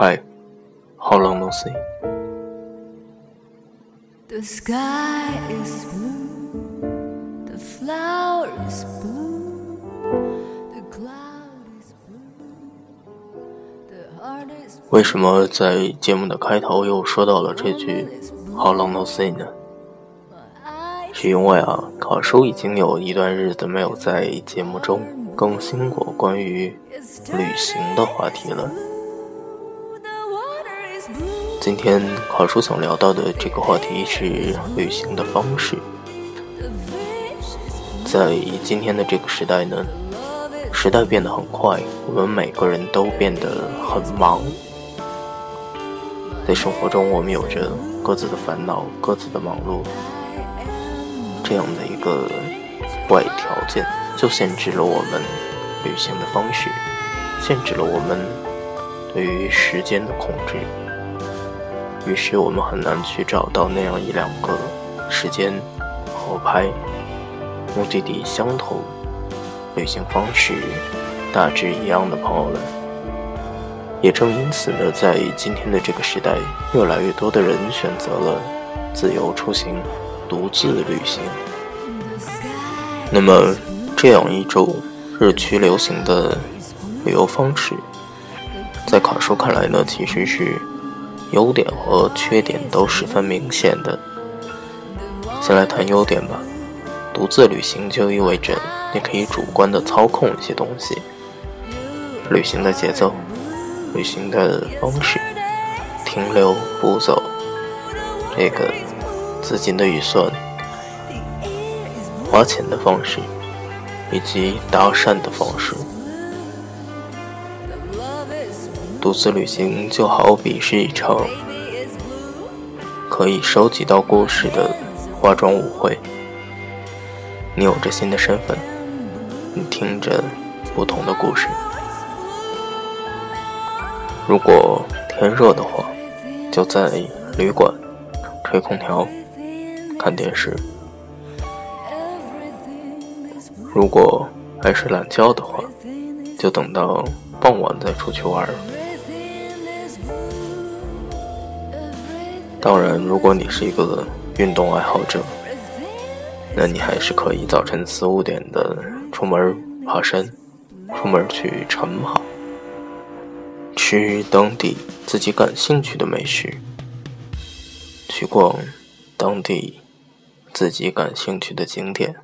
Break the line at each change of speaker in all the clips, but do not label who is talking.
Hi, how long no see?
The sky is blue, the flower is blue, the cloud is blue, the heart is
为什么在节目的开头又说到了这句 How long no see 呢？是因为啊，卡叔已经有一段日子没有在节目中更新过关于旅行的话题了。今天考叔想聊到的这个话题是旅行的方式。在今天的这个时代呢，时代变得很快，我们每个人都变得很忙。在生活中，我们有着各自的烦恼、各自的忙碌，这样的一个外条件，就限制了我们旅行的方式，限制了我们对于时间的控制。于是，我们很难去找到那样一两个时间合拍、目的地相同、旅行方式大致一样的朋友了。也正因此呢，在今天的这个时代，越来越多的人选择了自由出行、独自旅行。那么，这样一种日趋流行的旅游方式，在卡叔看来呢，其实是优点和缺点都十分明显的。先来谈优点吧。独自旅行就意味着你可以主观的操控一些东西，旅行的节奏、旅行的方式、停留步骤，这个资金的预算、花钱的方式，以及搭讪的方式。独自旅行就好比是一场可以收集到故事的化妆舞会。你有着新的身份，你听着不同的故事。如果天热的话，就在旅馆吹空调、看电视；如果爱睡懒觉的话，就等到傍晚再出去玩当然，如果你是一个运动爱好者，那你还是可以早晨四五点的出门爬山，出门去晨跑，吃当地自己感兴趣的美食，去逛当地自己感兴趣的景点，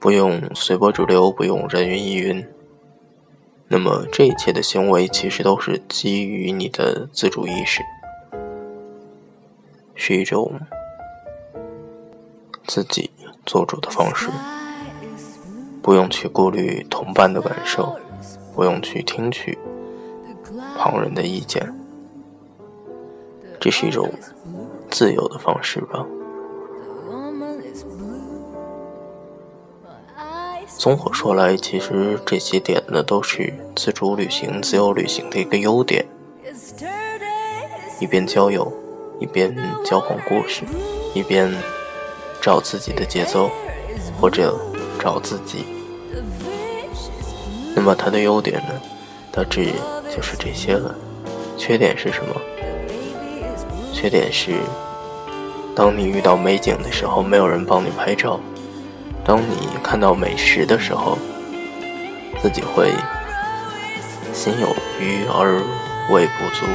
不用随波逐流，不用人云亦云。那么这一切的行为其实都是基于你的自主意识，是一种自己做主的方式，不用去顾虑同伴的感受，不用去听取旁人的意见，这是一种自由的方式吧。综合说来，其实这些点呢都是自主旅行、自由旅行的一个优点，一边交友，一边交换故事，一边找自己的节奏，或者找自己。那么它的优点呢，大致就是这些了。缺点是什么？缺点是，当你遇到美景的时候，没有人帮你拍照；当你看到美食的时候，自己会心有余而胃不足。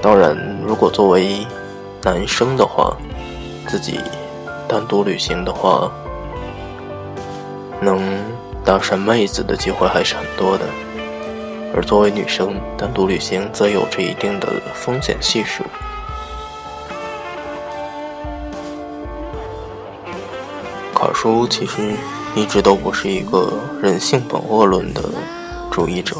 当然，如果作为男生的话，自己单独旅行的话，能搭讪妹子的机会还是很多的。而作为女生单独旅行，则有着一定的风险系数。卡叔其实一直都不是一个人性本恶论的主义者，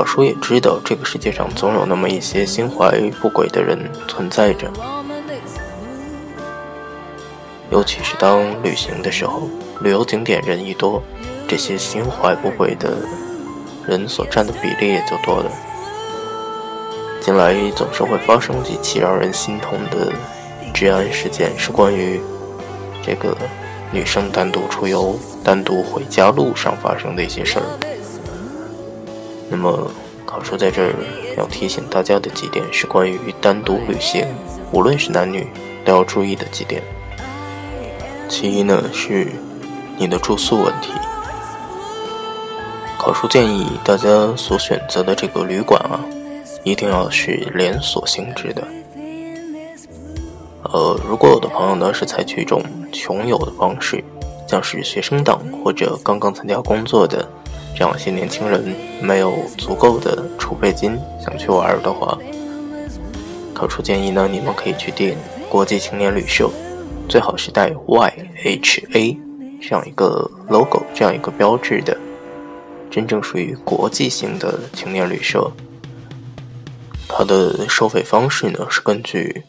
考叔也知道，这个世界上总有那么一些心怀不轨的人存在着，尤其是当旅行的时候，旅游景点人一多，这些心怀不轨的人所占的比例也就多了。近来总是会发生几起让人心痛的治安事件，是关于这个女生单独出游、单独回家路上发生的一些事儿。那么，考叔在这儿要提醒大家的几点是关于单独旅行，无论是男女都要注意的几点。其一呢是你的住宿问题。考叔建议大家所选择的这个旅馆啊，一定要是连锁性质的。呃，如果有的朋友呢是采取一种穷游的方式，像是学生党或者刚刚参加工作的这样一些年轻人，没有足够的储备金想去玩的话，考叔建议呢，你们可以去订国际青年旅社，最好是带 YHA 这样一个 logo 这样一个标志的，真正属于国际性的青年旅社。它的收费方式呢是根据。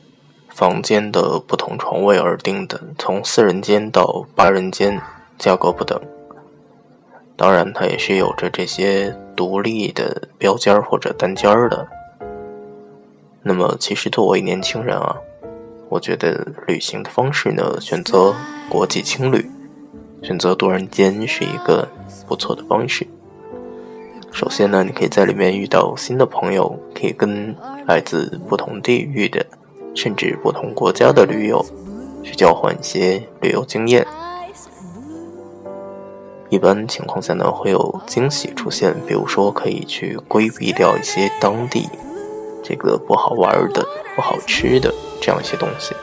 房间的不同床位而定的，从四人间到八人间，价格不等。当然，它也是有着这些独立的标间或者单间的。那么，其实作为年轻人啊，我觉得旅行的方式呢，选择国际青旅，选择多人间是一个不错的方式。首先呢，你可以在里面遇到新的朋友，可以跟来自不同地域的。甚至不同国家的旅游，去交换一些旅游经验。一般情况下呢，会有惊喜出现，比如说可以去规避掉一些当地这个不好玩的、不好吃的这样一些东西。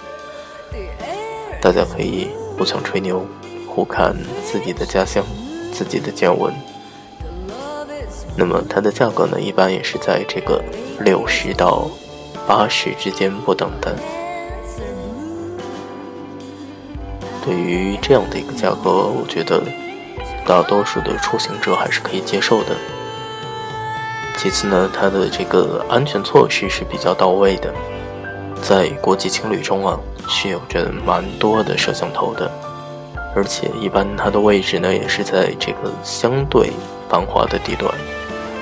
大家可以互相吹牛，互看自己的家乡、自己的见闻。那么它的价格呢，一般也是在这个六十到。八十之间不等的。对于这样的一个价格，我觉得大多数的出行者还是可以接受的。其次呢，它的这个安全措施是比较到位的，在国际情侣中啊，是有着蛮多的摄像头的，而且一般它的位置呢，也是在这个相对繁华的地段，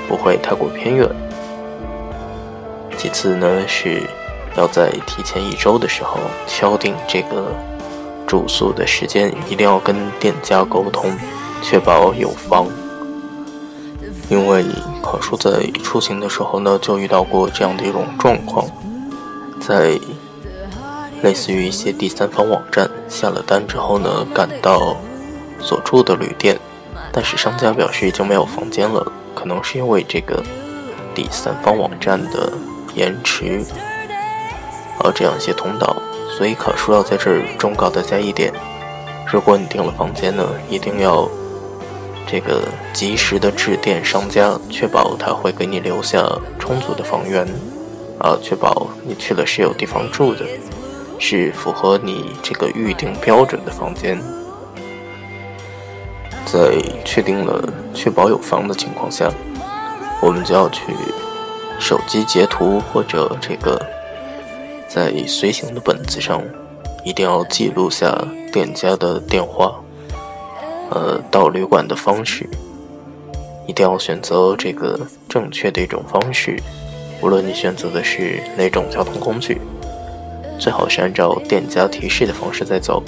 不会太过偏远。其次呢，是要在提前一周的时候敲定这个住宿的时间，一定要跟店家沟通，确保有房。因为考叔在出行的时候呢，就遇到过这样的一种状况，在类似于一些第三方网站下了单之后呢，赶到所住的旅店，但是商家表示已经没有房间了，可能是因为这个第三方网站的。延迟，啊，这样一些通道，所以考叔要在这儿忠告大家一点：如果你订了房间呢，一定要这个及时的致电商家，确保他会给你留下充足的房源，啊，确保你去了是有地方住的，是符合你这个预定标准的房间。在确定了确保有房的情况下，我们就要去。手机截图或者这个在随行的本子上，一定要记录下店家的电话，呃，到旅馆的方式，一定要选择这个正确的一种方式。无论你选择的是哪种交通工具，最好是按照店家提示的方式在走，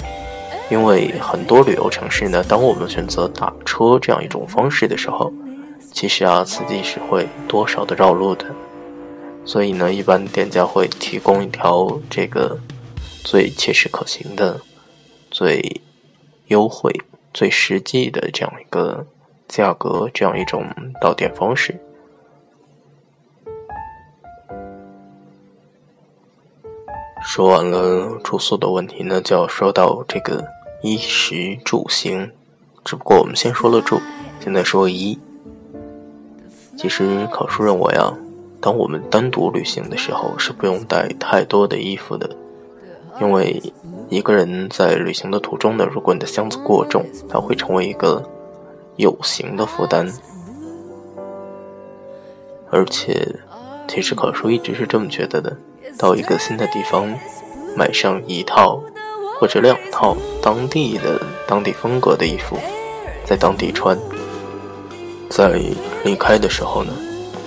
因为很多旅游城市呢，当我们选择打车这样一种方式的时候。其实啊，司机是会多少的绕路的，所以呢，一般店家会提供一条这个最切实可行的、最优惠、最实际的这样一个价格，这样一种到店方式。说完了住宿的问题呢，就要说到这个衣食住行。只不过我们先说了住，现在说衣。其实考叔认为啊，当我们单独旅行的时候是不用带太多的衣服的，因为一个人在旅行的途中呢，如果你的箱子过重，它会成为一个有形的负担。而且，其实考叔一直是这么觉得的：到一个新的地方，买上一套或者两套当地的、当地风格的衣服，在当地穿。在离开的时候呢，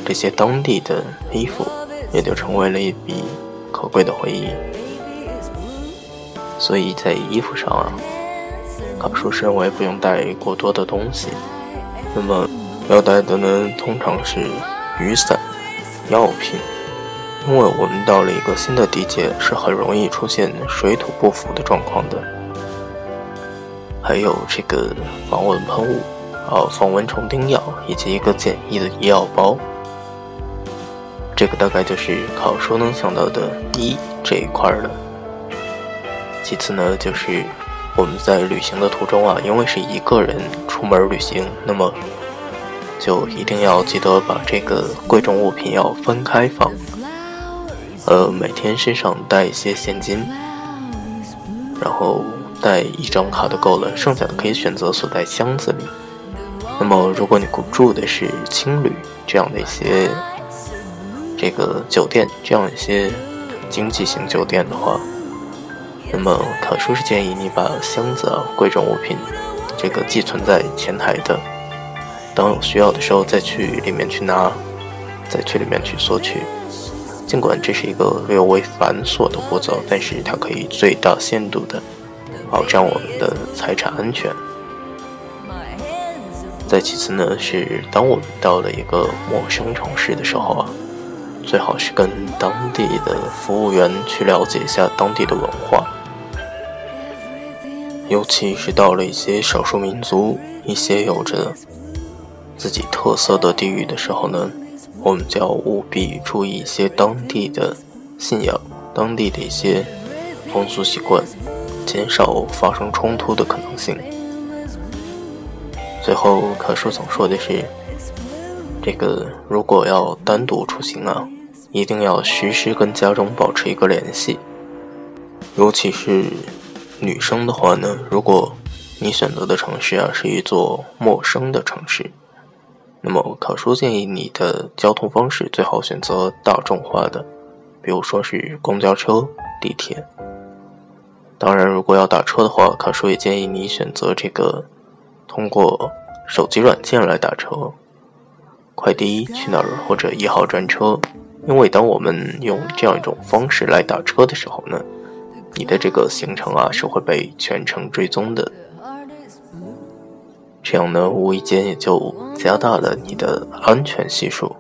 这些当地的衣服也就成为了一笔可贵的回忆。所以在衣服上啊，考叔是认为不用带过多的东西。那么要带的呢，通常是雨伞、药品，因为我们到了一个新的地界，是很容易出现水土不服的状况的。还有这个防蚊喷雾，啊，防蚊虫叮药，以及一个简易的医药包。这个大概就是考叔能想到的一这一块了。其次呢，就是我们在旅行的途中啊，因为是一个人出门旅行，那么就一定要记得把这个贵重物品要分开放。呃，每天身上带一些现金，然后带一张卡就够了，剩下的可以选择锁在箱子里。那么，如果你住的是青旅这样的一些这个酒店，这样一些经济型酒店的话，那么可叔是建议你把箱子啊、贵重物品这个寄存在前台的，等有需要的时候再去里面去拿，再去里面去索取。尽管这是一个略微繁琐的步骤，但是它可以最大限度的保障我们的财产安全。再其次呢，是当我们到了一个陌生城市的时候啊，最好是跟当地的服务员去了解一下当地的文化，尤其是到了一些少数民族、一些有着自己特色的地域的时候呢。我们就要务必注意一些当地的信仰、当地的一些风俗习惯，减少发生冲突的可能性。最后，可叔想说的是，这个如果要单独出行啊，一定要时时跟家中保持一个联系。尤其是女生的话呢，如果你选择的城市啊是一座陌生的城市。那么，考叔建议你的交通方式最好选择大众化的，比如说是公交车、地铁。当然，如果要打车的话，考叔也建议你选择这个通过手机软件来打车，快滴去哪儿或者一号专车。因为当我们用这样一种方式来打车的时候呢，你的这个行程啊是会被全程追踪的。这样呢，无意间也就加大了你的安全系数。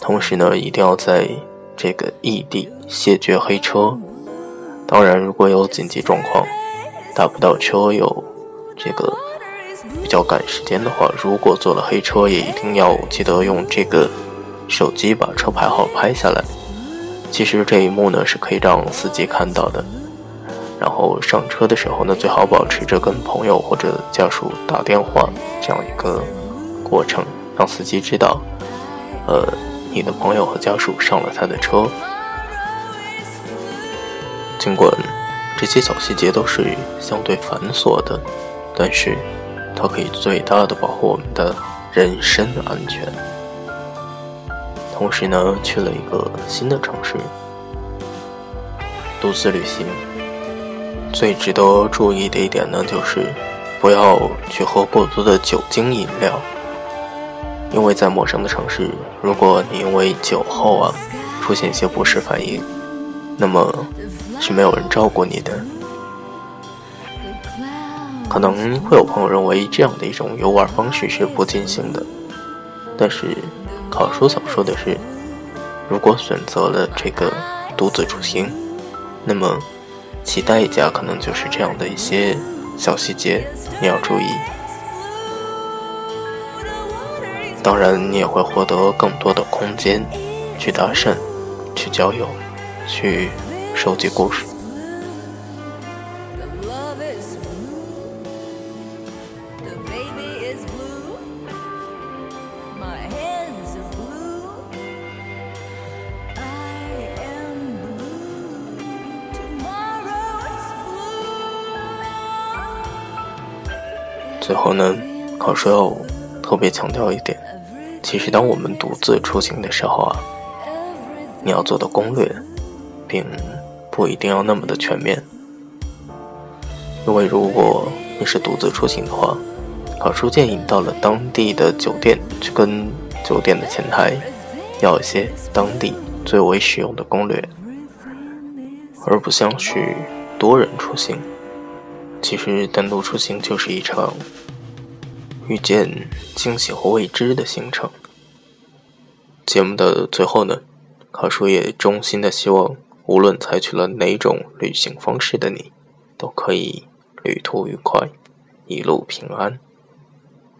同时呢，一定要在这个异地谢绝黑车。当然，如果有紧急状况，打不到车，有这个比较赶时间的话，如果坐了黑车，也一定要记得用这个手机把车牌号拍下来。其实这一幕呢，是可以让司机看到的。然后上车的时候呢，最好保持着跟朋友或者家属打电话这样一个过程，让司机知道，呃，你的朋友和家属上了他的车。尽管这些小细节都是相对繁琐的，但是它可以最大的保护我们的人身安全。同时呢，去了一个新的城市，独自旅行。最值得注意的一点呢，就是不要去喝过多的酒精饮料，因为在陌生的城市，如果你因为酒后啊出现一些不适反应，那么是没有人照顾你的。可能会有朋友认为这样的一种游玩方式是不尽兴的，但是考叔想说的是，如果选择了这个独自出行，那么。其代价可能就是这样的一些小细节，你要注意。当然，你也会获得更多的空间去搭讪、去交友、去收集故事。最后呢，考叔要特别强调一点，其实当我们独自出行的时候啊，你要做的攻略，并不一定要那么的全面，因为如果你是独自出行的话，考叔建议你到了当地的酒店去跟酒店的前台要一些当地最为实用的攻略，而不像是多人出行。其实单独出行就是一场遇见惊喜和未知的行程。节目的最后呢，卡叔也衷心的希望，无论采取了哪种旅行方式的你，都可以旅途愉快，一路平安。